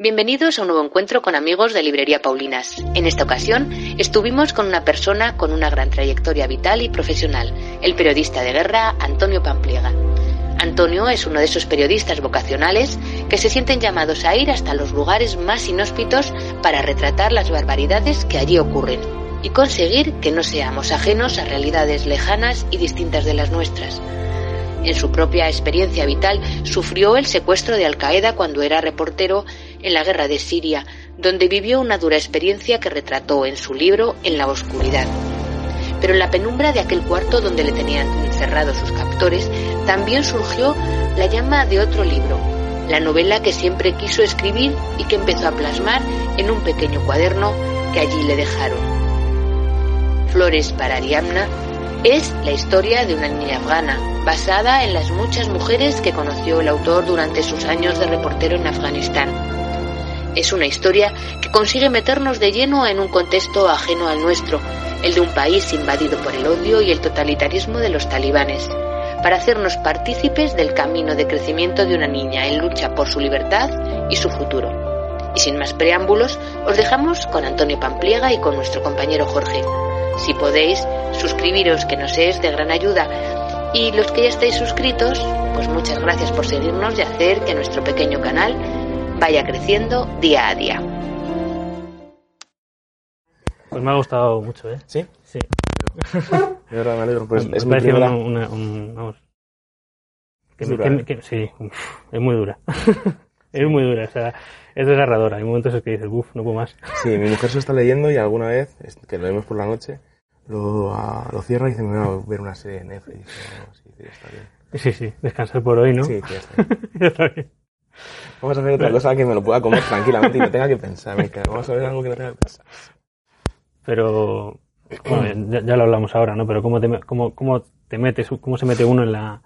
Bienvenidos a un nuevo encuentro con amigos de Librería Paulinas. En esta ocasión estuvimos con una persona con una gran trayectoria vital y profesional, el periodista de guerra Antonio Pampliega. Antonio es uno de esos periodistas vocacionales que se sienten llamados a ir hasta los lugares más inhóspitos para retratar las barbaridades que allí ocurren y conseguir que no seamos ajenos a realidades lejanas y distintas de las nuestras. En su propia experiencia vital sufrió el secuestro de Al Qaeda cuando era reportero en la guerra de Siria, donde vivió una dura experiencia que retrató en su libro En la oscuridad. Pero en la penumbra de aquel cuarto donde le tenían encerrados sus captores, también surgió la llama de otro libro, la novela que siempre quiso escribir y que empezó a plasmar en un pequeño cuaderno que allí le dejaron. Flores para Ariamna es la historia de una niña afgana, basada en las muchas mujeres que conoció el autor durante sus años de reportero en Afganistán. Es una historia que consigue meternos de lleno en un contexto ajeno al nuestro, el de un país invadido por el odio y el totalitarismo de los talibanes, para hacernos partícipes del camino de crecimiento de una niña en lucha por su libertad y su futuro. Y sin más preámbulos, os dejamos con Antonio Pampliega y con nuestro compañero Jorge. Si podéis, suscribiros que nos es de gran ayuda. Y los que ya estáis suscritos, pues muchas gracias por seguirnos y hacer que nuestro pequeño canal vaya creciendo día a día. Pues me ha gustado mucho, ¿eh? ¿Sí? Sí. De verdad, me alegro. Pues me es me primera... una- una- un- vamos, que Es me- dura, que- que- sí, es muy dura. es muy dura, o sea, es desgarradora. Hay momentos en que dices, uff, no puedo más. Sí, mi mujer se lo está leyendo y alguna vez, que lo vemos por la noche, lo, lo cierra y dice, me voy a ver una serie de Netflix. Y dice, "No, sí, sí, está bien. Sí, sí, descansar por hoy, ¿no? Sí, que ya está bien. Ya está bien. Vamos a hacer otra cosa que me lo pueda comer tranquilamente y no tenga que pensar. me. Vamos a ver algo que no tenga que pensar. Pero, bueno, ya, ya lo hablamos ahora, ¿no? Pero cómo te, cómo, cómo te metes, cómo se mete uno en la,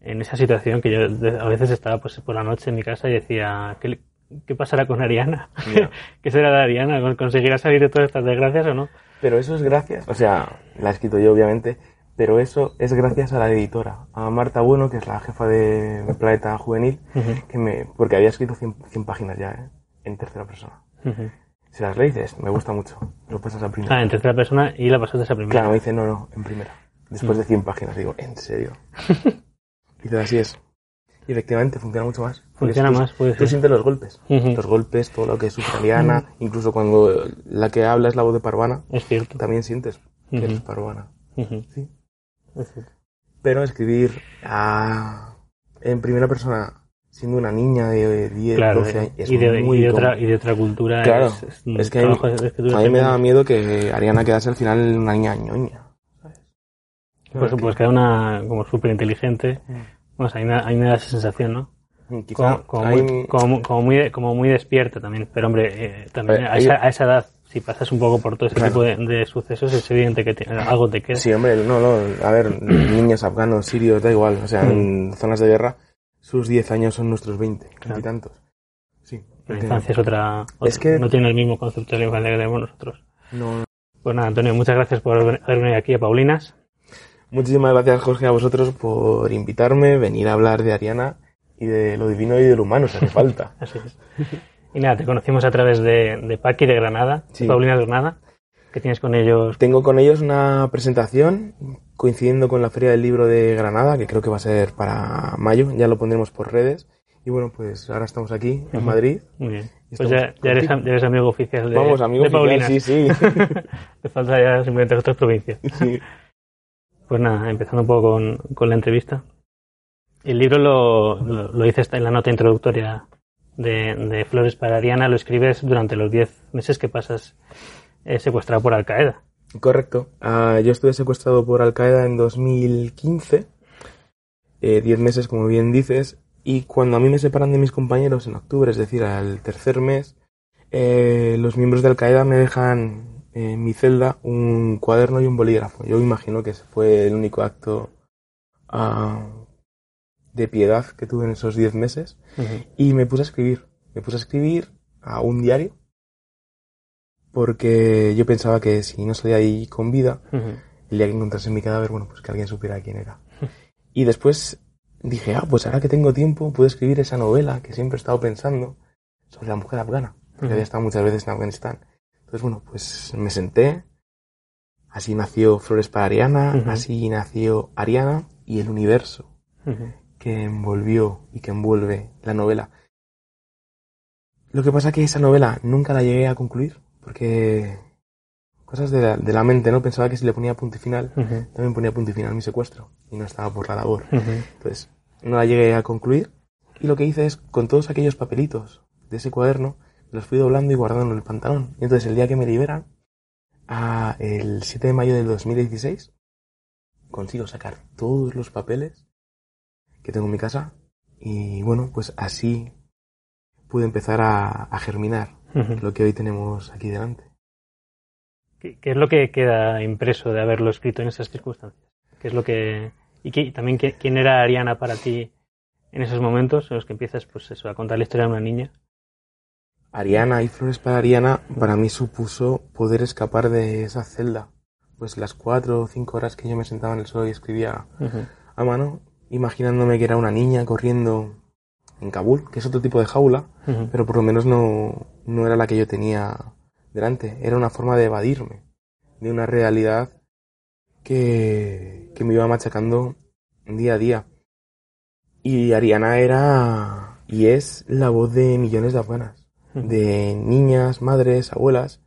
en esa situación que yo a veces estaba pues por la noche en mi casa y decía, ¿qué, qué pasará con Ariana? ¿Qué será de Ariana? ¿Conseguirá salir de todas estas desgracias o no? Pero eso es gracias, o sea, la he escrito yo obviamente, pero eso es gracias a la editora, a Marta Bueno, que es la jefa de Planeta Juvenil, Ujú, que me, porque había escrito 100, 100 páginas ya, ¿eh? en tercera persona. ujú. Si las lees, me gusta mucho, lo pasas a primera. Ah, en tercera persona y la pasaste esa primera. Claro, me dice, no, no, en primera. Después de 100 páginas, digo, ¿en serio? Dice, así es. Y efectivamente funciona mucho más. Funciona tú- más, puede Tú sientes los golpes. Ujú. Los golpes, todo lo que sufre Ariana, incluso cuando la que habla es la voz de Parvana, Es cierto. también sientes que Ujú. eres Parvana. Sí. Pero escribir a- en primera persona, siendo una niña de 10, Claro, 12 de- años, es y, de, muy y, de otra, y de otra cultura. Claro, es, es un es que a mí- trabajo A me daba miedo que Ariana quedase al final una niña ñoña. Pues, pues que era una como súper inteligente. Bueno, a mí, me, a mí me da esa sensación, ¿no? Quizá Como, como, hay- muy, como, como muy, como muy despierta también. Pero hombre, eh, también Eh, a, hay- esa, a esa edad, si pasas un poco por todo ese Claro. tipo de, de sucesos, es evidente que te- algo te queda. Sí, hombre, no, no, a ver, niños afganos, sirios, da igual, o sea, en zonas de guerra, sus 10 años son nuestros 20, Claro. y tantos. Sí. La infancia es otra, Es que- no tiene el mismo concepto de la infancia que tenemos nosotros. No, Pues nada, Antonio, muchas gracias por haber venido aquí a Paulinas. Muchísimas gracias, Jorge, a vosotros por invitarme, venir a hablar de Ariana y de lo divino y de lo humano, si hace falta. Así es. Y nada, te conocimos a través de, de Paqui de Granada, Sí. de Paulinas de Granada, que tienes con ellos. Tengo con ellos una presentación coincidiendo con la Feria del Libro de Granada, que creo que va a ser para mayo, ya lo pondremos por redes. Y bueno, pues ahora estamos aquí, en. Madrid. Muy bien. Pues ya, ya eres, ya eres amigo oficial de, Vamos, amigos, de Paulinas. sí, sí. Te falta ya simplemente otras provincias. sí. Pues nada, empezando un poco con, con la entrevista. El libro lo, lo, lo dices en la nota introductoria de, de Flores para Ariana, lo escribes durante los 10 meses que pasas eh, secuestrado por Al Qaeda. Correcto. Ah, yo estuve secuestrado por Al Qaeda en 2015, eh, 10 meses como bien dices, y cuando a mí me separan de mis compañeros en octubre, es decir, al tercer mes, eh, los miembros de Al Qaeda me dejan en mi celda un cuaderno y un bolígrafo. Yo imagino que ese fue el único acto ah, de piedad que tuve en esos 10 meses. Y me puse a escribir. Me puse a escribir a un diario. Porque yo pensaba que si no salía ahí con vida, Ujú. el día que encontrase mi cadáver, bueno, pues que alguien supiera quién era. Y después dije, ah, pues ahora que tengo tiempo, puedo escribir esa novela que siempre he estado pensando sobre la mujer afgana, que había estado muchas veces en Afganistán. Entonces, bueno, pues me senté, así nació Flores para Ariana, así nació Ariana y el universo que envolvió y que envuelve la novela. Lo que pasa es que esa novela nunca la llegué a concluir, porque cosas de la, de la mente, ¿no? Pensaba que si le ponía punto y final, también ponía punto y final mi secuestro, y no estaba por la labor. Entonces, no la llegué a concluir, y lo que hice es, con todos aquellos papelitos de ese cuaderno, los fui doblando y guardando en el pantalón. Y entonces, el día que me liberan, a el 7 de mayo del 2016, consigo sacar todos los papeles que tengo en mi casa, y bueno, pues así pude empezar a, germinar lo que hoy tenemos aquí delante. ¿Qué, es lo que queda impreso de haberlo escrito en esas circunstancias? ¿Qué es lo que y también quién era Ariana para ti en esos momentos en los que empiezas pues eso a contar la historia de una niña? Ariana y Flores para Ariana para mí supuso poder escapar de esa celda. Pues las cuatro o cinco horas que yo me sentaba en el suelo y escribía a mano, imaginándome que era una niña corriendo en Kabul, que es otro tipo de jaula, pero por lo menos no, no era la que yo tenía delante. Era una forma de evadirme de una realidad que, que me iba machacando día a día. Y Ariana era y es la voz de millones de afganas, de niñas, madres, abuelas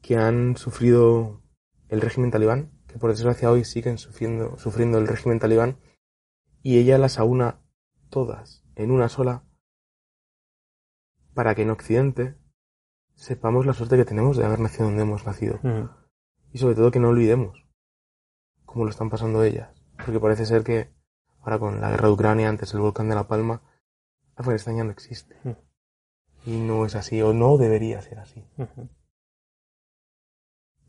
que han sufrido el régimen talibán, que por desgracia hoy siguen sufriendo, sufriendo el régimen talibán, y ella las aúna todas en una sola, para que en Occidente sepamos la suerte que tenemos de haber nacido donde hemos nacido. Y sobre todo que no olvidemos cómo lo están pasando ellas. Porque parece ser que ahora con la guerra de Ucrania, antes el volcán de La Palma, Afganistán ya no existe. Y no es así, o no debería ser así.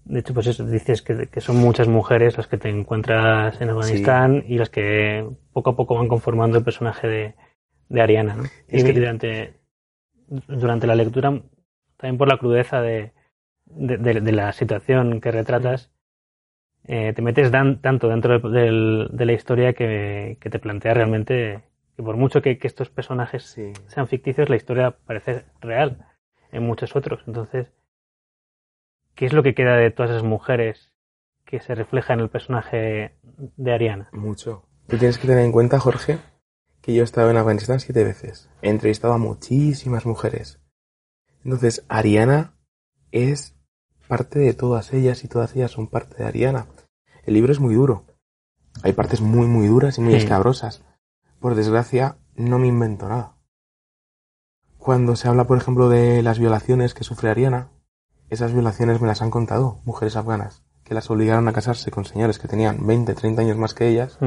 De hecho, pues eso, dices que, son muchas mujeres las que te encuentras en Afganistán y las que poco a poco van conformando el personaje de, de Ariana, ¿no? Y es que durante, durante la lectura, también por la crudeza de, de, la situación que retratas, eh, te metes tanto dentro de, la historia que, te plantea realmente que por mucho que, estos personajes sean ficticios, la historia parece real en muchos otros. Entonces, ¿qué es lo que queda de todas esas mujeres que se refleja en el personaje de Ariana? Mucho. Tú tienes que tener en cuenta, Jorge, que yo he estado en Afganistán siete veces. He entrevistado a muchísimas mujeres. Entonces, Ariana es parte de todas ellas y todas ellas son parte de Ariana. El libro es muy duro. Hay partes muy, muy duras y muy escabrosas. Por desgracia, no me invento nada. Cuando se habla, por ejemplo, de las violaciones que sufre Ariana, esas violaciones me las han contado mujeres afganas, que las obligaron a casarse con señores que tenían 20, 30 años más que ellas,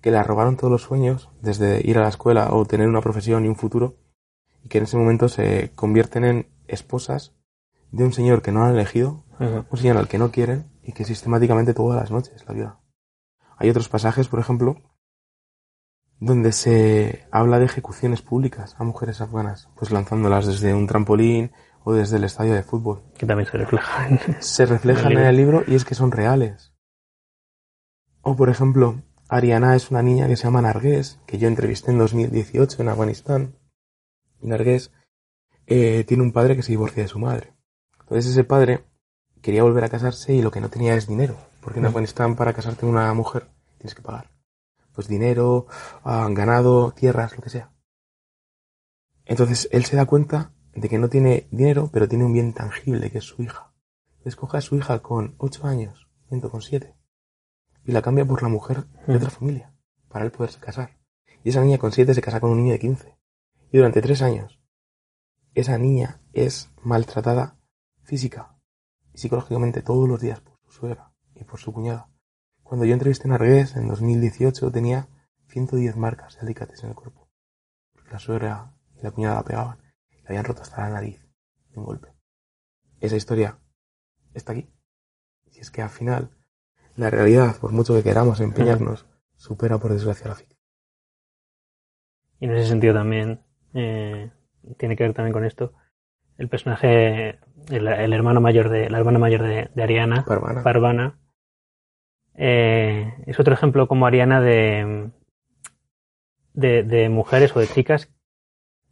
que le robaron todos los sueños, desde ir a la escuela o tener una profesión y un futuro, y que en ese momento se convierten en esposas de un señor que no han elegido, un señor al que no quieren y que sistemáticamente todas las noches la viola. Hay otros pasajes, por ejemplo, donde se habla de ejecuciones públicas a mujeres afganas, pues lanzándolas desde un trampolín o desde el estadio de fútbol. Que también se reflejan. Se reflejan en el libro y es que son reales. O, por ejemplo, Ariana es una niña que se llama Nargués, que yo entrevisté en 2018 en Afganistán. Y Nargués eh, tiene un padre que se divorcia de su madre. Entonces ese padre quería volver a casarse y lo que no tenía es dinero. Porque en mm. Afganistán para casarte con una mujer tienes que pagar. Pues dinero, ah, ganado, tierras, lo que sea. Entonces él se da cuenta de que no tiene dinero, pero tiene un bien tangible, que es su hija. Escoge a su hija con ocho años, miento con siete y la cambia por la mujer de otra familia, para él poderse casar. Y esa niña con siete se casa con un niño de quince. Y durante tres años, esa niña es maltratada física y psicológicamente todos los días por su suegra y por su cuñada. Cuando yo entrevisté a Nargués en 2018 tenía 110 marcas de alicates en el cuerpo. la suegra y la cuñada la pegaban. Le habían roto hasta la nariz de un golpe. Esa historia está aquí. Y es que al final la realidad, por mucho que queramos empeñarnos, supera por desgracia la ficción. Y en ese sentido también eh, tiene que ver también con esto el personaje, el, hermano mayor de la hermana mayor de, Ariana, Parvana, eh, es otro ejemplo como Ariana de, de, mujeres o de chicas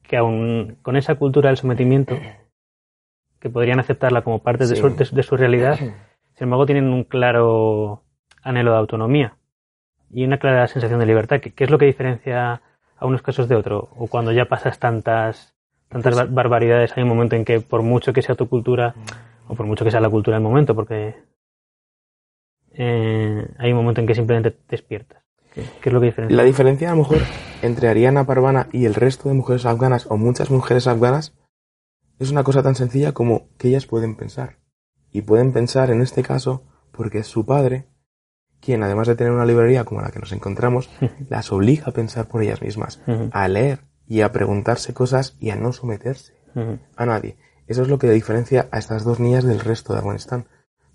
que aún con esa cultura del sometimiento, que podrían aceptarla como parte de, su, de, su, realidad, sin embargo tienen un claro anhelo de autonomía y una clara sensación de libertad. ¿Qué, es lo que diferencia a unos casos de otro? O cuando ya pasas tantas, tantas pues barbaridades, hay un momento en que por mucho que sea tu cultura, o por mucho que sea la cultura del momento, porque eh, hay un momento en que simplemente te despiertas. ¿Qué, es lo que diferencia? La diferencia a lo mejor entre Ariana Parvana y el resto de mujeres afganas o muchas mujeres afganas es una cosa tan sencilla como que ellas pueden pensar. Y pueden pensar en este caso porque es su padre quien, además de tener una librería como la que nos encontramos, las obliga a pensar por ellas mismas, a leer y a preguntarse cosas y a no someterse a nadie. Eso es lo que diferencia a estas dos niñas del resto de Afganistán,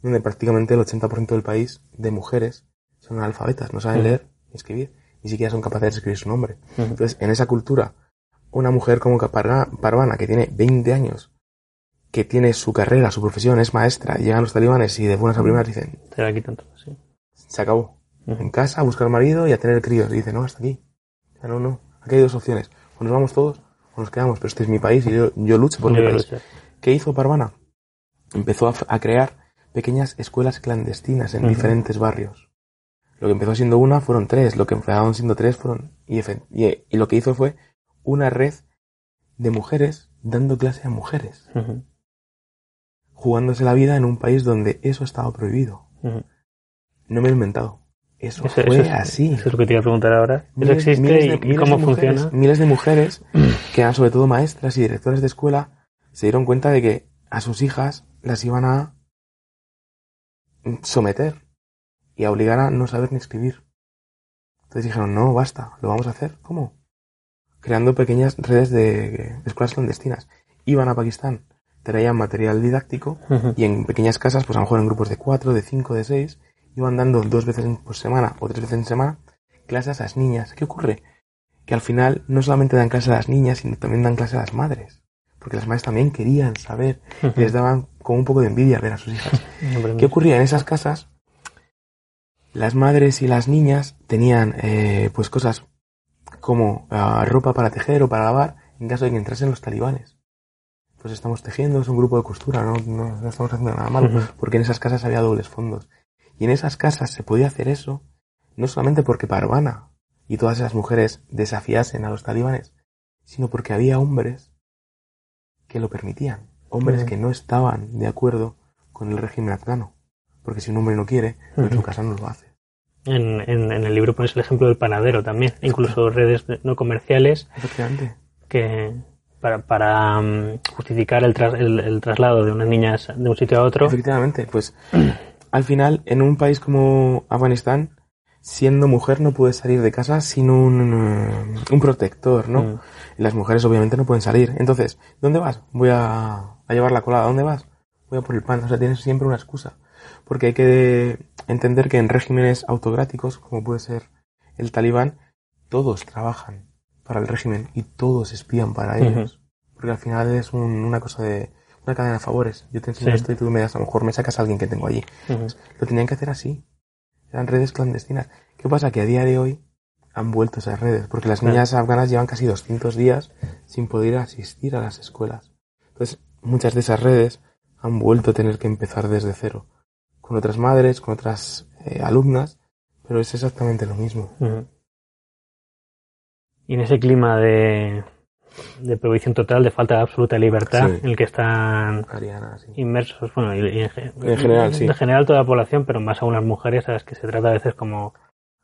donde prácticamente el 80% del país de mujeres son analfabetas, no saben leer escribir, ni siquiera son capaces de escribir su nombre. Entonces, en esa cultura, una mujer como Parvana, que tiene 20 años, que tiene su carrera, su profesión, es maestra, llegan los talibanes y de buenas a primeras dicen... Te sí. Se acabó. En casa, a buscar marido y a tener críos. Y dice, no, hasta aquí. no, no. Aquí hay dos opciones. O nos vamos todos o nos quedamos. Pero este es mi país y yo, yo lucho por mi país. ¿Qué hizo Parvana? Empezó a, crear pequeñas escuelas clandestinas en diferentes barrios. Lo que empezó siendo una fueron tres, lo que empezaron siendo tres fueron... Y, y, lo que hizo fue una red de mujeres dando clase a mujeres. Jugándose la vida en un país donde eso estaba prohibido. No me lo he inventado. Eso, fue así. Eso es lo que te iba a preguntar ahora. ¿Eso existe y, cómo funciona? miles de mujeres, que eran sobre todo maestras y directores de escuela, se dieron cuenta de que a sus hijas las iban a someter y a obligar a no saber ni escribir. Entonces dijeron, no, basta, lo vamos a hacer. ¿Cómo? Creando pequeñas redes de, escuelas clandestinas. Iban a Pakistán, traían material didáctico y en pequeñas casas, pues a lo mejor en grupos de cuatro, de cinco, de seis, iban dando dos veces por semana o tres veces en semana clases a las niñas. ¿Qué ocurre? Que al final no solamente dan clases a las niñas, sino también dan clases a las madres porque las madres también querían saber, les daban como un poco de envidia ver a sus hijas. ¿Qué ocurría en esas casas? Las madres y las niñas tenían eh, pues cosas como ah, ropa para tejer o para lavar en caso de que entrasen los talibanes. Pues estamos tejiendo, es un grupo de costura, no, no, estamos haciendo nada malo, porque en esas casas había dobles fondos. Y en esas casas se podía hacer eso, no solamente porque Parvana y todas esas mujeres desafiasen a los talibanes, sino porque había hombres que lo permitían. Hombres que no estaban de acuerdo con el régimen afgano. Porque si un hombre no quiere, en su casa no lo hace. En, en, el libro pones el ejemplo del panadero también, incluso redes no comerciales que para, para mm, justificar el, el, traslado de unas niñas de un sitio a otro. Efectivamente, pues al final en un país como Afganistán, siendo mujer no puedes salir de casa sin un, un protector, ¿no? Mm las mujeres obviamente no pueden salir. Entonces, ¿dónde vas? Voy a, llevar la colada. ¿Dónde vas? Voy a por el pan. O sea, tienes siempre una excusa. Porque hay que entender que en regímenes autocráticos, como puede ser el talibán, todos trabajan para el régimen y todos espían para ellos. Porque al final es una cosa de una cadena de favores. Yo te enseño esto y tú me das, a lo mejor me sacas a alguien que tengo allí. Lo tenían que hacer así. Eran redes clandestinas. ¿Qué pasa? Que a día de hoy han vuelto esas redes, porque las niñas afganas llevan casi 200 días sin poder asistir a las escuelas. Entonces, muchas de esas redes han vuelto a tener que empezar desde cero, con otras madres, con otras eh, alumnas, pero es exactamente lo mismo. Y en ese clima de, de prohibición total, de falta de absoluta libertad, en el que están inmersos, bueno, en, general, sí. En general toda la población, pero más aún las mujeres, a las que se trata a veces como,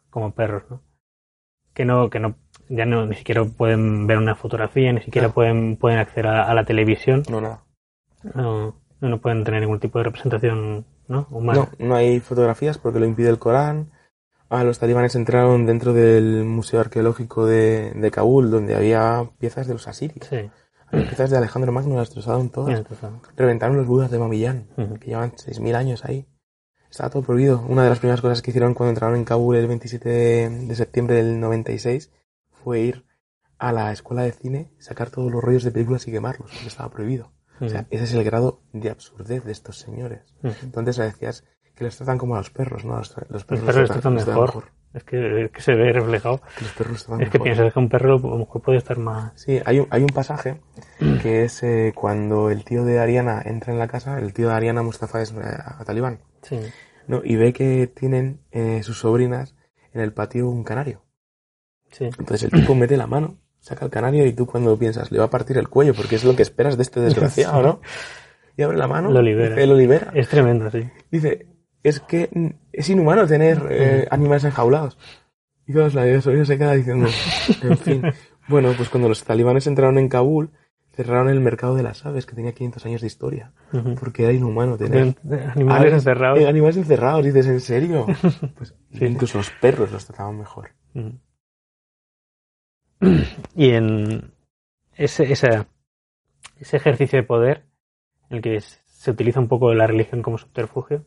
como perros, ¿no? que no, que no, ya no, ni siquiera pueden ver una fotografía, ni siquiera pueden, pueden acceder a, la televisión. No, nada. No, no pueden tener ningún tipo de representación, ¿no? Humana. No, no hay fotografías porque lo impide el Corán. Ah, los talibanes entraron dentro del Museo Arqueológico de, de Kabul, donde había piezas de los asirios. Sí. Había piezas de Alejandro Magno, las destrozaron todas. Reventaron los budas de Mamillán, que llevan 6.000 años ahí. Estaba todo prohibido. Una de las primeras cosas que hicieron cuando entraron en Kabul el 27 de, septiembre del 96 fue ir a la escuela de cine, sacar todos los rollos de películas y quemarlos, porque estaba prohibido. O sea, ese es el grado de absurdez de estos señores. Entonces decías que les tratan como a los perros, ¿no? Los, perros, les tratan, mejor. Es que, es que se ve reflejado. Que los perros estaban Es que mejor. piensas que un perro a lo mejor puede estar más... Sí, hay un, hay un pasaje que es eh, cuando el tío de Ariana entra en la casa, el tío de Ariana Mustafa es eh, a talibán, Sí. ¿no? Y ve que tienen eh, sus sobrinas en el patio un canario. Sí. Entonces el tipo mete la mano, saca el canario y tú cuando piensas, le va a partir el cuello porque es lo que esperas de este desgraciado, ¿no? Y abre la mano, Lo libera. dice, lo libera. Es tremendo, sí. Dice, es que es inhumano tener eh, animales enjaulados. Y todos la sobrina se queda diciendo, en fin. Bueno, pues cuando los talibanes entraron en Kabul, cerraron el mercado de las aves, que tenía 500 años de historia. Porque era inhumano tener De- de animales aves- encerrados. eh, animales encerrados, dices, ¿en serio? Pues Sí. incluso los perros los trataban mejor. Y en ese, esa- ese ejercicio de poder, en el que se utiliza un poco la religión como subterfugio,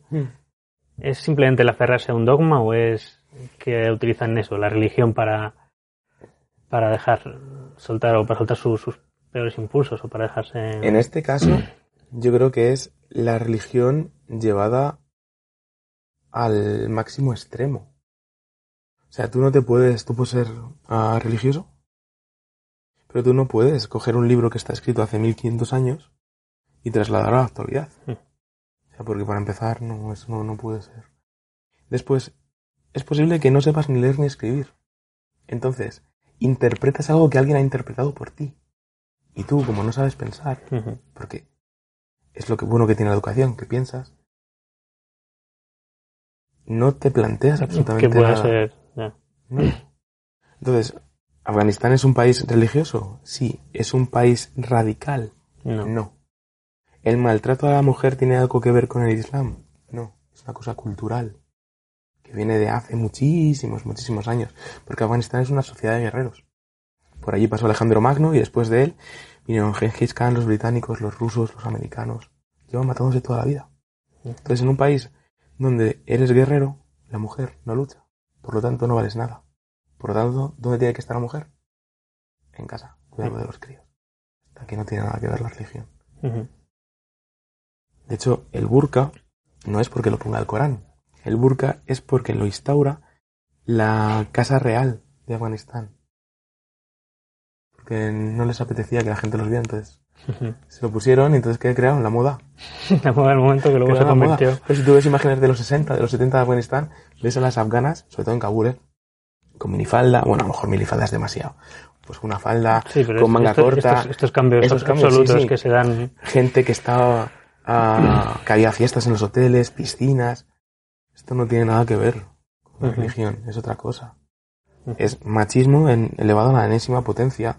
¿es simplemente el aferrarse a un dogma o es que utilizan eso, la religión para, para dejar soltar o para soltar sus, sus peores impulsos o para dejarse... En este caso, yo creo que es la religión llevada al máximo extremo. O sea, tú no te puedes, tú puedes ser ah, religioso, pero tú no puedes coger un libro que está escrito hace 1500 años y trasladarlo a la actualidad. Mm. O sea, porque para empezar, no, eso no, no puede ser. Después, es posible que no sepas ni leer ni escribir. Entonces, interpretas algo que alguien ha interpretado por ti. Y tú, como no sabes pensar, porque es lo que bueno que tiene la educación, que piensas, no te planteas absolutamente nada. ser... ya. No. Entonces, ¿Afganistán es un país religioso? Sí. ¿Es un país radical? No. No. ¿El maltrato a la mujer tiene algo que ver con el Islam? No. Es una cosa cultural que viene de hace muchísimos, muchísimos años. Porque Afganistán es una sociedad de guerreros. Por allí pasó Alejandro Magno y después de él vinieron Gengis Khan, los británicos, los rusos, los americanos. Llevan matándose toda la vida. Entonces, en un país donde eres guerrero, la mujer no lucha. Por lo tanto, no vales nada. Por lo tanto, ¿dónde tiene que estar la mujer? En casa, cuidando de los críos. Aquí no tiene nada que ver la religión. De hecho, el burka no es porque lo ponga el Corán. El burka es porque lo instaura la Casa Real de Afganistán. Porque no les apetecía que la gente los viera, entonces se lo pusieron y entonces ¿qué crearon? La moda. La moda del momento que luego se convirtió... Pero si tú ves imágenes de los 60, de los 70 de Afganistán, ves a las afganas, sobre todo en Kabul, ¿eh? Con minifalda, bueno, a lo mejor minifalda es demasiado. Pues una falda Sí, con es- manga estos, corta, Estos, estos cambios esos cambios, absolutos sí, sí. que se dan... gente que estaba ah, que había fiestas en los hoteles, piscinas. Esto no tiene nada que ver con la religión, es otra cosa. Es machismo en, elevado a la enésima potencia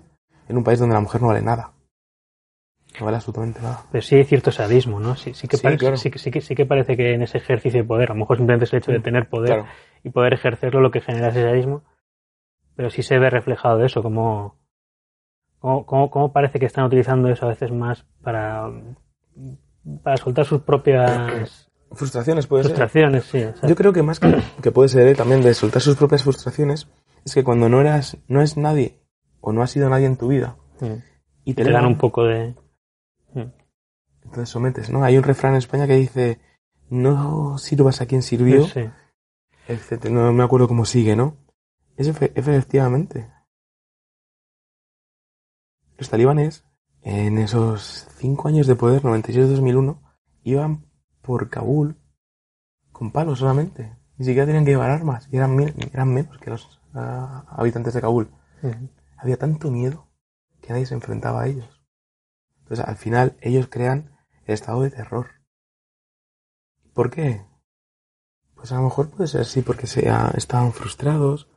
en un país donde la mujer no vale nada. No vale absolutamente nada. Pero sí hay cierto sadismo, ¿no? Sí, sí, que, Sí, parece, claro. sí, que- sí, que, sí que parece que en ese ejercicio de poder, a lo mejor simplemente es el hecho de tener poder Claro. Y poder ejercerlo lo que genera ese sadismo, pero sí se ve reflejado de eso, como, como, como, como parece que están utilizando eso a veces más para, para soltar sus propias Frustraciones puede ser. frustraciones, sí. o sea, Yo creo que más que, que puede ser ¿eh? también de soltar sus propias frustraciones, es que cuando no eras, no es nadie, o no has sido nadie en tu vida, mm, y te te, dan un poco de... mm, entonces sometes, ¿no? Hay un refrán en España que dice, no sirvas a quien sirvió, sí. Etcétera. No me acuerdo cómo sigue, ¿no? Es efe- efectivamente. Los talibanes, en esos cinco años de poder, 96-2001, iban por Kabul con palos solamente. Ni siquiera tenían que llevar armas. Y eran, eran menos que los ah, habitantes de Kabul. Había tanto miedo que nadie se enfrentaba a ellos. Entonces, al final, ellos crean el estado de terror. ¿Por qué? Pues a lo mejor puede ser así porque sea, estaban frustrados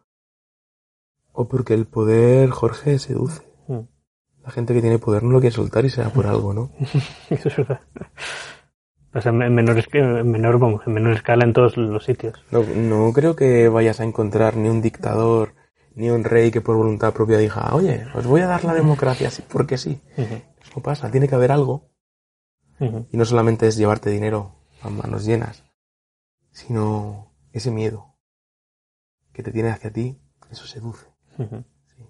o porque el poder, Jorge, seduce. Mm. La gente que tiene poder no lo quiere soltar y será por algo, ¿no? Eso es verdad. Pasa en en menor, en menor, vamos, en menor escala en todos los sitios. No, no creo que vayas a encontrar ni un dictador ni un rey que por voluntad propia diga, oye, os voy a dar la democracia así porque sí. Ujú, Eso pasa, tiene que haber algo. Y no solamente es llevarte dinero a manos llenas, sino ese miedo que te tiene hacia ti, eso seduce. Sí.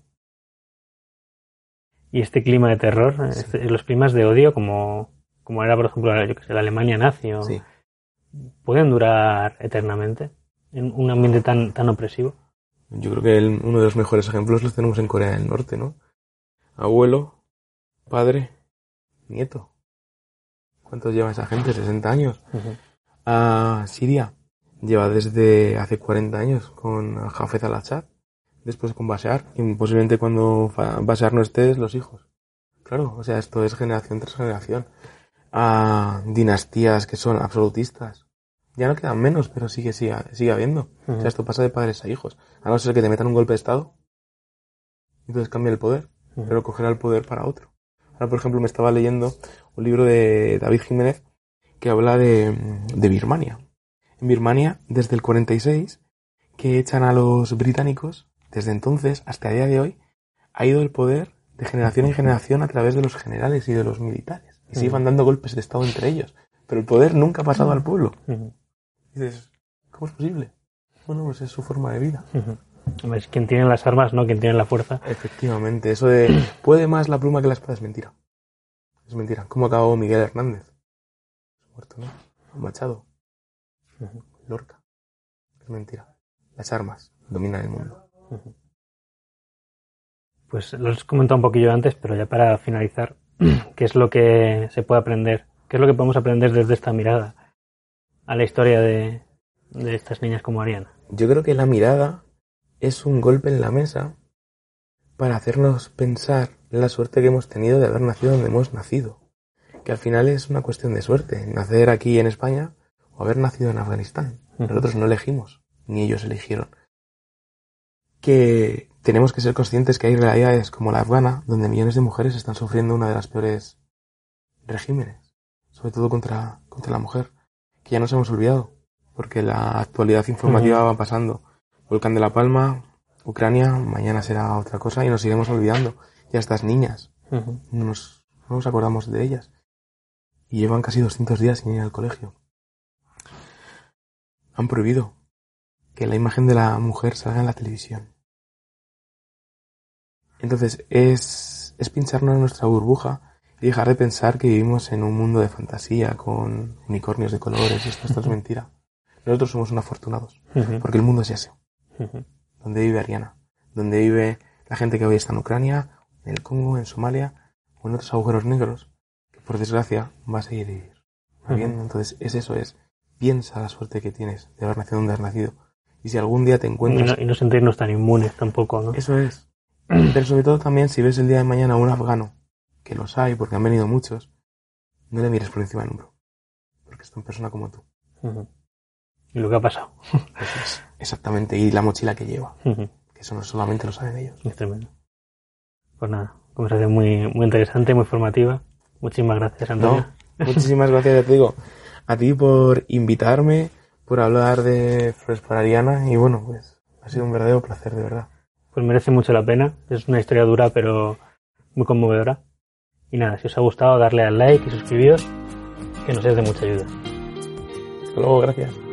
Y este clima de terror, Sí. este- los climas de odio, como, como era, por ejemplo, yo que sé, la Alemania nazi, o- Sí. pueden durar eternamente en un ambiente tan, tan opresivo. Yo creo que el- uno de los mejores ejemplos los tenemos en Corea del Norte, ¿no? Abuelo, padre, nieto. ¿Cuántos lleva esa gente? 60 años. Ujú. A Siria lleva desde hace 40 años con Hafez al-Assad, después con Bashar, y posiblemente cuando Bashar no esté, los hijos. Claro, o sea, esto es generación tras generación. A dinastías que son absolutistas. Ya no quedan menos, pero sigue, sigue, sigue habiendo. O sea, esto pasa de padres a hijos. A no ser que te metan un golpe de Estado. Y entonces cambia el poder. Pero cogerá el poder para otro. Ahora, por ejemplo, me estaba leyendo un libro de David Jiménez que habla de, de Birmania. En Birmania, desde el 46, que echan a los británicos, desde entonces hasta el día de hoy, ha ido el poder de generación en generación a través de los generales y de los militares. Y se iban dando golpes de Estado entre ellos. Pero el poder nunca ha pasado al pueblo. Ujú. Y dices, ¿cómo es posible? Bueno, pues es su forma de vida. Hombre, Es quien tiene las armas, no quien tiene la fuerza. Efectivamente, eso de puede más la pluma que la espada es mentira. Es mentira. ¿Cómo acabó Miguel Hernández? Muerto, ¿no? Machado. Lorca. Es mentira. Las armas dominan el mundo. Pues lo has comentado un poquillo antes, pero ya para finalizar, ¿qué es lo que se puede aprender? ¿Qué es lo que podemos aprender desde esta mirada a la historia de, de estas niñas como Ariana? Yo creo que la mirada es un golpe en la mesa para hacernos pensar la suerte que hemos tenido de haber nacido donde hemos nacido. Que al final es una cuestión de suerte. Nacer aquí en España o haber nacido en Afganistán. Nosotros no elegimos, ni ellos eligieron. Que tenemos que ser conscientes que hay realidades como la afgana, donde millones de mujeres están sufriendo una de las peores regímenes, sobre todo contra, contra la mujer, que ya nos hemos olvidado, porque la actualidad informativa va pasando. Volcán de la Palma, Ucrania, mañana será otra cosa y nos iremos olvidando. Y a estas niñas, nos, no nos acordamos de ellas. Y llevan casi 200 días sin ir al colegio. Han prohibido que la imagen de la mujer salga en la televisión. Entonces es, es pincharnos en nuestra burbuja y dejar de pensar que vivimos en un mundo de fantasía con unicornios de colores y esto, esto es mentira. Nosotros somos unos afortunados, porque el mundo es ese donde vive Ariana, donde vive la gente que hoy está en Ucrania, en el Congo, en Somalia o en otros agujeros negros, que por desgracia va a seguir vivir. habiendo. Entonces es eso, es piensa la suerte que tienes de haber nacido donde has nacido. Y si algún día te Y encuentras... no, y no sentirnos tan inmunes tampoco, ¿no? Eso es. Pero sobre todo también si ves el día de mañana a un afgano, que los hay porque han venido muchos, no le mires por encima del hombro. Porque es una persona como tú. Ujú. Y lo que ha pasado. Eso es. Exactamente. Y la mochila que lleva. Ujú. Que eso no solamente lo saben ellos. Es tremendo. Pues nada, conversación muy, muy interesante, muy formativa. Muchísimas gracias, Antonio. No, muchísimas gracias, ya te digo, a ti por invitarme, por hablar de Flores para Ariana y bueno, pues ha sido un verdadero placer, de verdad. Pues merece mucho la pena. Es una historia dura, pero muy conmovedora. Y nada, si os ha gustado, darle al like y suscribiros, que nos es de mucha ayuda. Hasta luego, gracias.